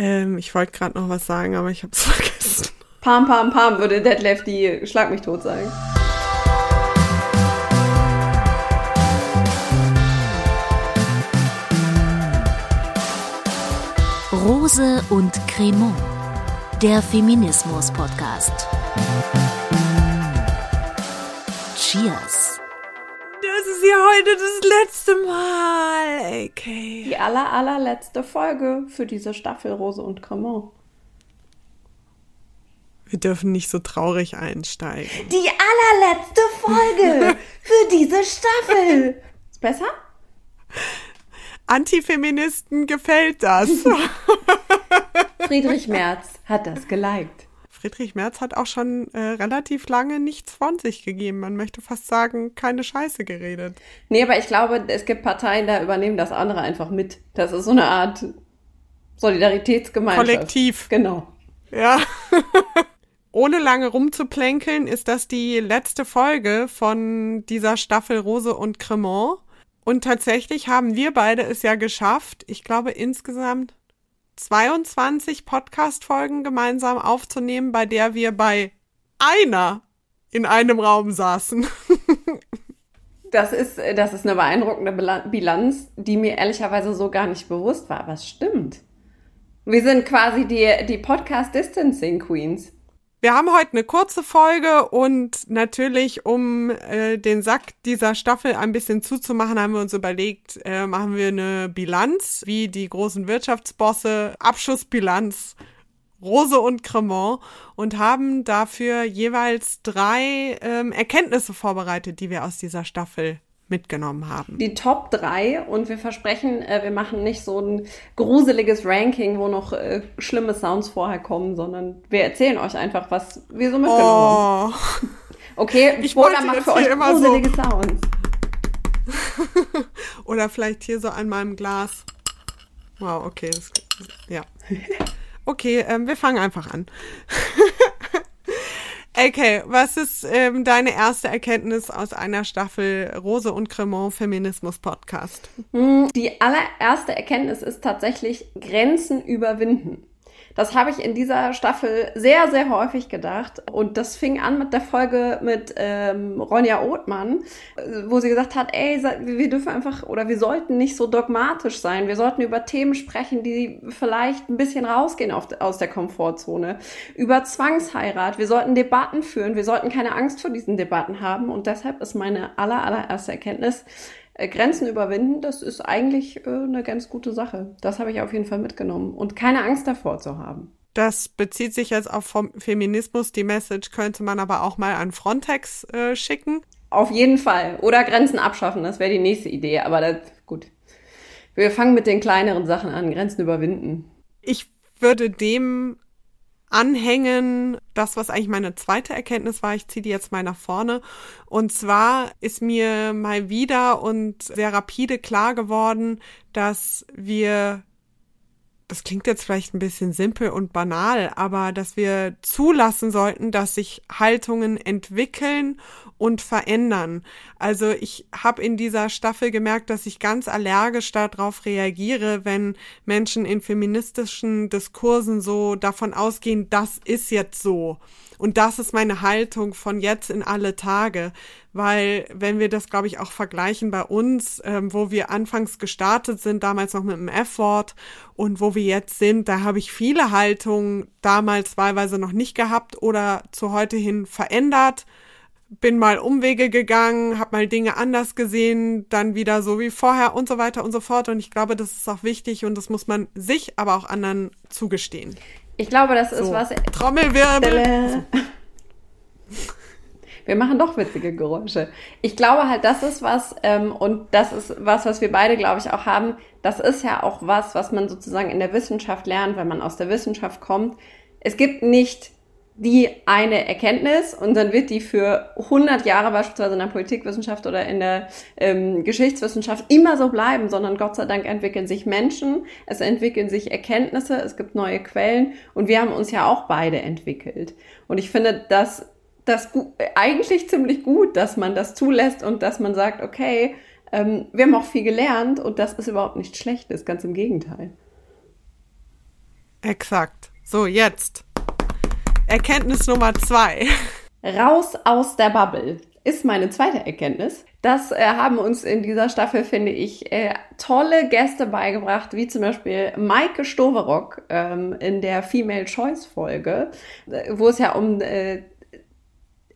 Ähm, ich wollte gerade noch was sagen, aber ich habe es vergessen. Pam, pam, pam, würde Detlef die Schlag mich tot sagen. Rose und Cremant, der Feminismus-Podcast. Cheers. Ist ja heute das letzte Mal, okay. Die aller, allerletzte Folge für diese Staffel Rose und Cremant. Wir dürfen nicht so traurig einsteigen. Die allerletzte Folge für diese Staffel. Ist besser? Antifeministen gefällt das. Friedrich Merz hat das geliked. Friedrich Merz hat auch schon äh, relativ lange nichts von sich gegeben. Man möchte fast sagen, keine Scheiße geredet. Nee, aber ich glaube, es gibt Parteien, da übernehmen das andere einfach mit. Das ist so eine Art Solidaritätsgemeinschaft. Kollektiv. Genau. Ja. Ohne lange rumzuplänkeln, ist das die letzte Folge von dieser Staffel Rose und Cremant. Und tatsächlich haben wir beide es ja geschafft, ich glaube insgesamt 22 Podcast-Folgen gemeinsam aufzunehmen, bei der wir bei einer in einem Raum saßen. Das ist, das ist eine beeindruckende Bilanz, die mir ehrlicherweise so gar nicht bewusst war, aber es stimmt. Wir sind quasi die, die Podcast-Distancing Queens. Wir haben heute eine kurze Folge und natürlich, um äh, den Sack dieser Staffel ein bisschen zuzumachen, haben wir uns überlegt, äh, machen wir eine Bilanz, wie die großen Wirtschaftsbosse, Abschussbilanz, Rose und Cremant und haben dafür jeweils drei ähm, Erkenntnisse vorbereitet, die wir aus dieser Staffel mitgenommen haben. Die Top 3 und wir versprechen, äh, wir machen nicht so ein gruseliges Ranking, wo noch äh, schlimme Sounds vorher kommen, sondern wir erzählen euch einfach, was wir so mitgenommen oh. haben. Okay, ich wollte macht für euch gruselige so. Sounds. Oder vielleicht hier so an meinem Glas. Wow, okay, das, ja. Okay, ähm, wir fangen einfach an. Okay, was ist ähm, deine erste Erkenntnis aus einer Staffel Rose und Cremant Feminismus Podcast? Hm, die allererste Erkenntnis ist tatsächlich Grenzen überwinden. Das habe ich in dieser Staffel sehr, sehr häufig gedacht. Und das fing an mit der Folge mit ähm, Ronja Othmann, wo sie gesagt hat, ey, wir dürfen einfach oder wir sollten nicht so dogmatisch sein. Wir sollten über Themen sprechen, die vielleicht ein bisschen rausgehen auf, aus der Komfortzone. Über Zwangsheirat. Wir sollten Debatten führen. Wir sollten keine Angst vor diesen Debatten haben. Und deshalb ist meine aller, allererste Erkenntnis, äh, Grenzen überwinden, das ist eigentlich äh, eine ganz gute Sache. Das habe ich auf jeden Fall mitgenommen. Und keine Angst davor zu haben. Das bezieht sich jetzt auf Feminismus. Die Message könnte man aber auch mal an Frontex äh, schicken. Auf jeden Fall. Oder Grenzen abschaffen, das wäre die nächste Idee. Aber das, gut. Wir fangen mit den kleineren Sachen an, Grenzen überwinden. Ich würde dem anhängen, das, was eigentlich meine zweite Erkenntnis war, ich ziehe die jetzt mal nach vorne. Und zwar ist mir mal wieder und sehr rapide klar geworden, dass wir das klingt jetzt vielleicht ein bisschen simpel und banal, aber dass wir zulassen sollten, dass sich Haltungen entwickeln und verändern. Also ich habe in dieser Staffel gemerkt, dass ich ganz allergisch darauf reagiere, wenn Menschen in feministischen Diskursen so davon ausgehen, das ist jetzt so. Und das ist meine Haltung von jetzt in alle Tage, weil wenn wir das, glaube ich, auch vergleichen bei uns, ähm, wo wir anfangs gestartet sind, damals noch mit dem F-Wort und wo wir jetzt sind, da habe ich viele Haltungen damals wahlweise noch nicht gehabt oder zu heute hin verändert bin mal Umwege gegangen, habe mal Dinge anders gesehen, dann wieder so wie vorher und so weiter und so fort. Und ich glaube, das ist auch wichtig und das muss man sich, aber auch anderen zugestehen. Ich glaube, das ist so. was. Trommelwirbel. Wir machen doch witzige Geräusche. Ich glaube halt, das ist was, ähm, und das ist was, was wir beide, glaube ich, auch haben. Das ist ja auch was, was man sozusagen in der Wissenschaft lernt, wenn man aus der Wissenschaft kommt. Es gibt nicht die eine Erkenntnis und dann wird die für 100 Jahre beispielsweise in der Politikwissenschaft oder in der ähm, Geschichtswissenschaft immer so bleiben, sondern Gott sei Dank entwickeln sich Menschen, es entwickeln sich Erkenntnisse, es gibt neue Quellen und wir haben uns ja auch beide entwickelt. Und ich finde das, das eigentlich ziemlich gut, dass man das zulässt und dass man sagt, okay, ähm, wir haben auch viel gelernt und das ist überhaupt nichts Schlechtes, ganz im Gegenteil. Exakt. So, jetzt. Erkenntnis Nummer zwei. Raus aus der Bubble ist meine zweite Erkenntnis. Das äh, haben uns in dieser Staffel, finde ich, äh, tolle Gäste beigebracht, wie zum Beispiel Maike Stoverock ähm, in der Female Choice Folge, äh, wo es ja um äh,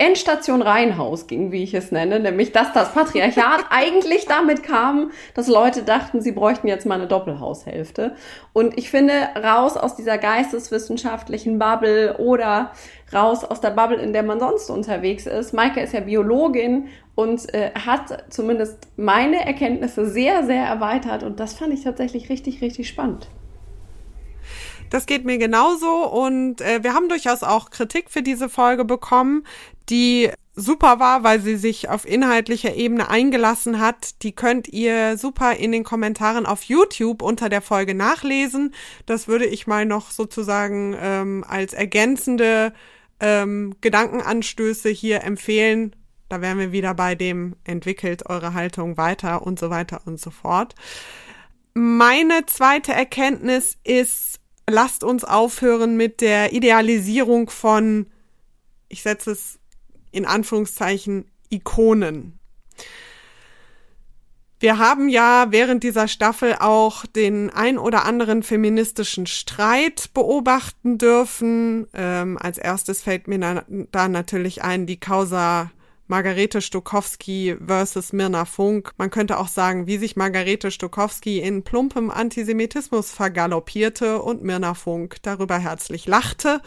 Endstation Reihenhaus ging, wie ich es nenne, nämlich dass das Patriarchat eigentlich damit kam, dass Leute dachten, sie bräuchten jetzt mal eine Doppelhaushälfte. Und ich finde, raus aus dieser geisteswissenschaftlichen Bubble oder raus aus der Bubble, in der man sonst unterwegs ist. Maike ist ja Biologin und äh, hat zumindest meine Erkenntnisse sehr, sehr erweitert und das fand ich tatsächlich richtig, richtig spannend. Das geht mir genauso und äh, wir haben durchaus auch Kritik für diese Folge bekommen, die super war, weil sie sich auf inhaltlicher Ebene eingelassen hat. Die könnt ihr super in den Kommentaren auf YouTube unter der Folge nachlesen. Das würde ich mal noch sozusagen ähm, als ergänzende ähm, Gedankenanstöße hier empfehlen. Da wären wir wieder bei dem entwickelt eure Haltung weiter und so weiter und so fort. Meine zweite Erkenntnis ist, lasst uns aufhören mit der Idealisierung von, ich setze es in Anführungszeichen, Ikonen. Wir haben ja während dieser Staffel auch den ein oder anderen feministischen Streit beobachten dürfen. Ähm, als erstes fällt mir da, natürlich ein die Causa Margarete Stokowski versus Mirna Funk. Man könnte auch sagen, wie sich Margarete Stokowski in plumpem Antisemitismus vergaloppierte und Mirna Funk darüber herzlich lachte.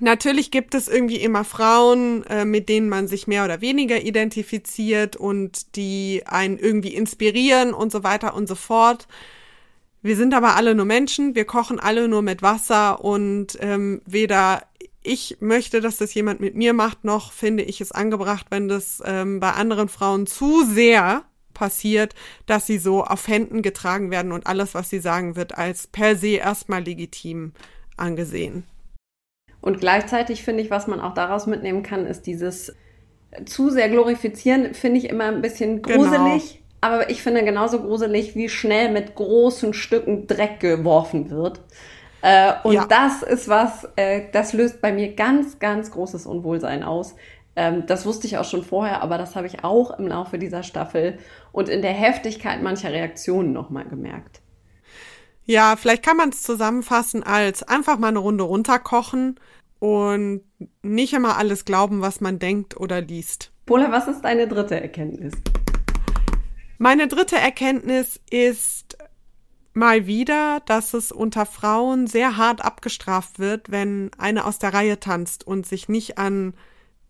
Natürlich gibt es irgendwie immer Frauen, äh, mit denen man sich mehr oder weniger identifiziert und die einen irgendwie inspirieren und so weiter und so fort. Wir sind aber alle nur Menschen, wir kochen alle nur mit Wasser und ähm, weder ich möchte, dass das jemand mit mir macht, noch finde ich es angebracht, wenn das ähm, bei anderen Frauen zu sehr passiert, dass sie so auf Händen getragen werden und alles, was sie sagen, wird als per se erstmal legitim angesehen. Und gleichzeitig finde ich, was man auch daraus mitnehmen kann, ist dieses zu sehr glorifizieren, finde ich immer ein bisschen genau. gruselig. Genau. Aber ich finde genauso gruselig, wie schnell mit großen Stücken Dreck geworfen wird. Äh, und ja. das ist was, äh, das löst bei mir ganz, ganz großes Unwohlsein aus. Ähm, das wusste ich auch schon vorher, aber das habe ich auch im Laufe dieser Staffel und in der Heftigkeit mancher Reaktionen nochmal gemerkt. Ja, vielleicht kann man es zusammenfassen als einfach mal eine Runde runterkochen und nicht immer alles glauben, was man denkt oder liest. Pola, was ist deine dritte Erkenntnis? Meine dritte Erkenntnis ist, mal wieder, dass es unter Frauen sehr hart abgestraft wird, wenn eine aus der Reihe tanzt und sich nicht an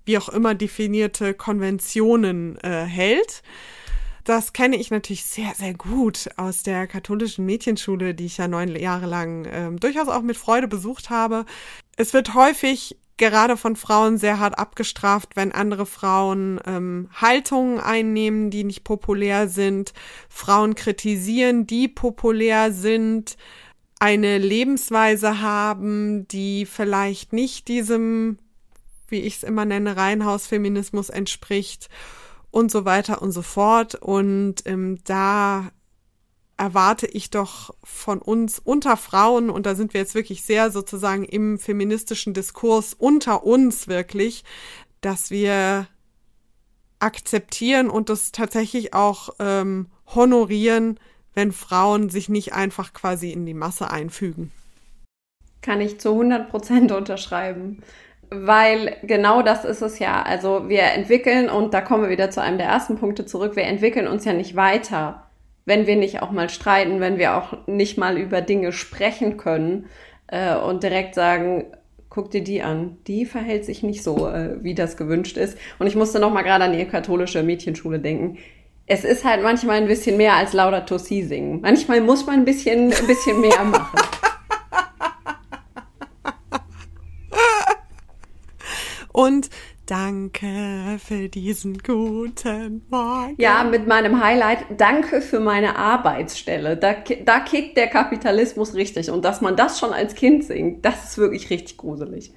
wie auch immer definierte Konventionen äh, hält. Das kenne ich natürlich sehr, sehr gut aus der katholischen Mädchenschule, die ich ja neun Jahre lang äh, durchaus auch mit Freude besucht habe. Es wird häufig gerade von Frauen sehr hart abgestraft, wenn andere Frauen ähm, Haltungen einnehmen, die nicht populär sind, Frauen kritisieren, die populär sind, eine Lebensweise haben, die vielleicht nicht diesem, wie ich es immer nenne, Reihenhausfeminismus entspricht und so weiter und so fort. Und ähm, da erwarte ich doch von uns unter Frauen, und da sind wir jetzt wirklich sehr sozusagen im feministischen Diskurs unter uns wirklich, dass wir akzeptieren und das tatsächlich auch ähm, honorieren, wenn Frauen sich nicht einfach quasi in die Masse einfügen. Kann ich zu 100 Prozent unterschreiben. Weil genau das ist es ja. Also wir entwickeln, und da kommen wir wieder zu einem der ersten Punkte zurück, wir entwickeln uns ja nicht weiter wenn wir nicht auch mal streiten, wenn wir auch nicht mal über Dinge sprechen können äh, und direkt sagen, guck dir die an, die verhält sich nicht so, äh, wie das gewünscht ist. Und ich musste noch mal gerade an die katholische Mädchenschule denken. Es ist halt manchmal ein bisschen mehr als Laudato Si singen. Manchmal muss man ein bisschen, ein bisschen mehr machen. Und Danke für diesen guten Morgen. Ja, mit meinem Highlight, danke für meine Arbeitsstelle. Da, da kickt der Kapitalismus richtig. Und dass man das schon als Kind singt, das ist wirklich richtig gruselig.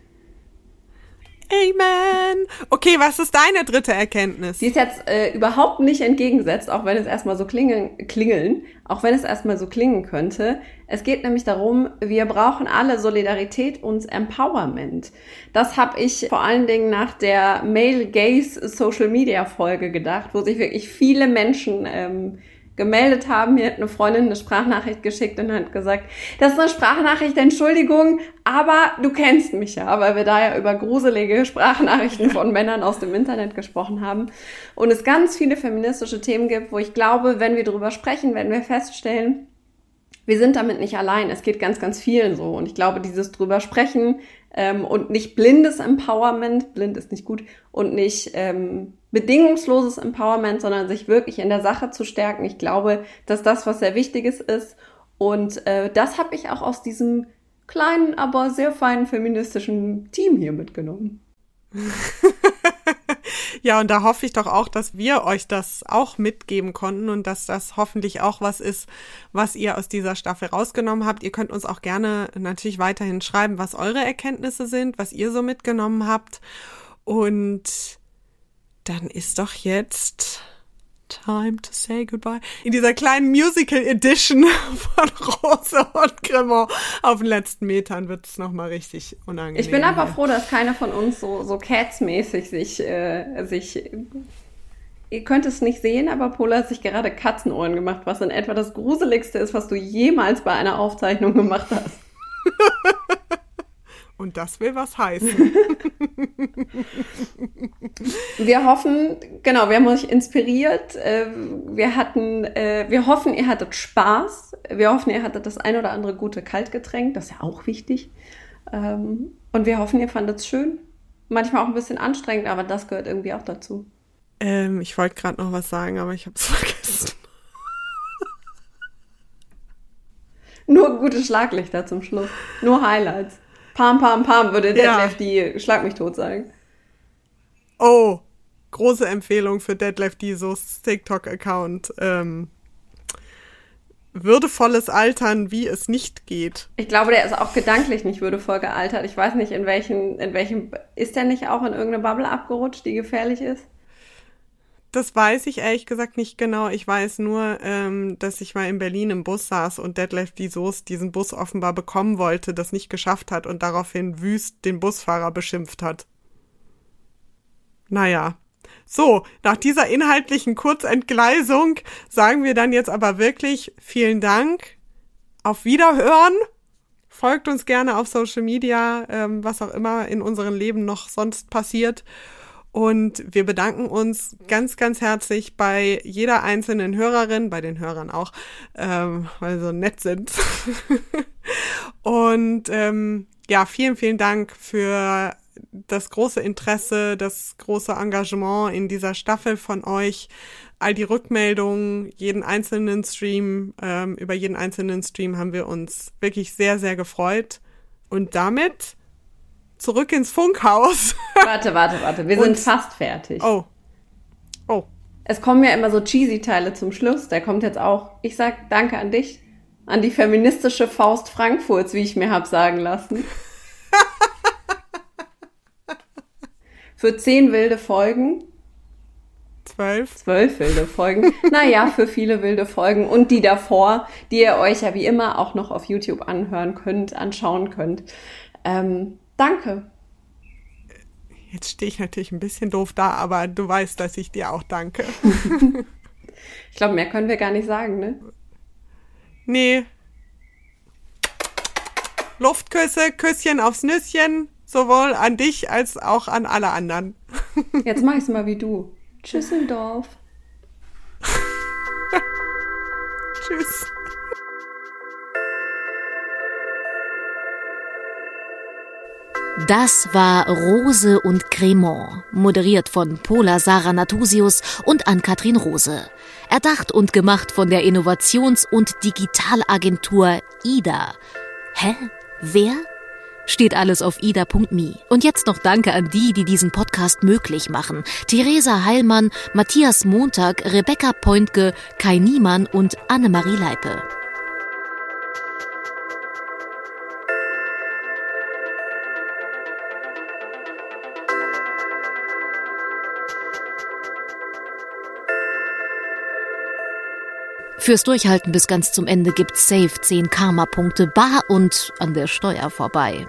Amen. Okay, was ist deine dritte Erkenntnis? Die ist jetzt äh, überhaupt nicht entgegensetzt, auch wenn es erstmal so klingeln, klingeln, auch wenn es erstmal so klingen könnte. Es geht nämlich darum, wir brauchen alle Solidarität und Empowerment. Das habe ich vor allen Dingen nach der Male Gaze Social Media Folge gedacht, wo sich wirklich viele Menschen ähm, gemeldet haben. Mir hat eine Freundin eine Sprachnachricht geschickt und hat gesagt, das ist eine Sprachnachricht, Entschuldigung, aber du kennst mich ja, weil wir da ja über gruselige Sprachnachrichten von Männern aus dem Internet gesprochen haben. Und es ganz viele feministische Themen gibt, wo ich glaube, wenn wir darüber sprechen, werden wir feststellen, wir sind damit nicht allein. Es geht ganz, ganz vielen so. Und ich glaube, dieses drüber sprechen ähm, und nicht blindes Empowerment, blind ist nicht gut, und nicht ähm, bedingungsloses Empowerment, sondern sich wirklich in der Sache zu stärken. Ich glaube, dass das was sehr Wichtiges ist. Und äh, das habe ich auch aus diesem kleinen, aber sehr feinen feministischen Team hier mitgenommen. ja, und da hoffe ich doch auch, dass wir euch das auch mitgeben konnten und dass das hoffentlich auch was ist, was ihr aus dieser Staffel rausgenommen habt. Ihr könnt uns auch gerne natürlich weiterhin schreiben, was eure Erkenntnisse sind, was ihr so mitgenommen habt. Und dann ist doch jetzt Time to say goodbye. In dieser kleinen Musical Edition von Rose und Cremant auf den letzten Metern wird es nochmal richtig unangenehm. Ich bin aber froh, dass keiner von uns so, so Cats-mäßig sich, äh, sich Ihr könnt es nicht sehen, aber Pola hat sich gerade Katzenohren gemacht, was in etwa das Gruseligste ist, was du jemals bei einer Aufzeichnung gemacht hast. Und das will was heißen. wir hoffen, genau, wir haben euch inspiriert. Äh, wir hatten, äh, wir hoffen, ihr hattet Spaß. Wir hoffen, ihr hattet das ein oder andere gute Kaltgetränk. Das ist ja auch wichtig. Ähm, und wir hoffen, ihr fandet es schön. Manchmal auch ein bisschen anstrengend, aber das gehört irgendwie auch dazu. Ähm, ich wollte gerade noch was sagen, aber ich habe es vergessen. Nur gute Schlaglichter zum Schluss. Nur Highlights. Pam, pam, pam, würde Deadlift ja. die Schlag mich tot sagen. Oh, große Empfehlung für Deadlift So's TikTok-Account. Ähm, würdevolles Altern, wie es nicht geht. Ich glaube, der ist auch gedanklich nicht würdevoll gealtert. Ich weiß nicht, in welchem, in welchem, ist der nicht auch in irgendeine Bubble abgerutscht, die gefährlich ist? Das weiß ich ehrlich gesagt nicht genau. Ich weiß nur, ähm, dass ich mal in Berlin im Bus saß und Detlef die Soße diesen Bus offenbar bekommen wollte, das nicht geschafft hat und daraufhin wüst den Busfahrer beschimpft hat. Naja. So, nach dieser inhaltlichen Kurzentgleisung sagen wir dann jetzt aber wirklich vielen Dank. Auf Wiederhören. Folgt uns gerne auf Social Media, ähm, was auch immer in unserem Leben noch sonst passiert. Und wir bedanken uns ganz, ganz herzlich bei jeder einzelnen Hörerin, bei den Hörern auch, ähm, weil sie so nett sind. und ähm, ja, vielen, vielen Dank für das große Interesse, das große Engagement in dieser Staffel von euch, all die Rückmeldungen, jeden einzelnen Stream, ähm, über jeden einzelnen Stream haben wir uns wirklich sehr, sehr gefreut. Und damit zurück ins Funkhaus. Warte, warte, warte. Wir Und, sind fast fertig. Oh. Oh. Es kommen ja immer so cheesy Teile zum Schluss. Der kommt jetzt auch. Ich sag Danke an dich. An die feministische Faust Frankfurts, wie ich mir hab sagen lassen. für zehn wilde Folgen. Zwölf. Zwölf wilde Folgen. naja, für viele wilde Folgen. Und die davor, die ihr euch ja wie immer auch noch auf YouTube anhören könnt, anschauen könnt. Ähm, Danke. Jetzt stehe ich natürlich ein bisschen doof da, aber du weißt, dass ich dir auch danke. ich glaube, mehr können wir gar nicht sagen, ne? Nee. Luftküsse, Küsschen aufs Nüsschen, sowohl an dich als auch an alle anderen. Jetzt mach ich's mal wie du. Tschüsseldorf. Tschüss. Das war Rose und Cremant, moderiert von Pola Sarah Natusius und Ann-Kathrin Rose. Erdacht und gemacht von der Innovations- und Digitalagentur IDA. Hä? Wer? Steht alles auf ida.me. Und jetzt noch Danke an die, die diesen Podcast möglich machen. Theresa Heilmann, Matthias Montag, Rebecca Pointke, Kai Niemann und Annemarie Leipe. Fürs Durchhalten bis ganz zum Ende gibt's safe 10 Karma-Punkte bar und an der Steuer vorbei.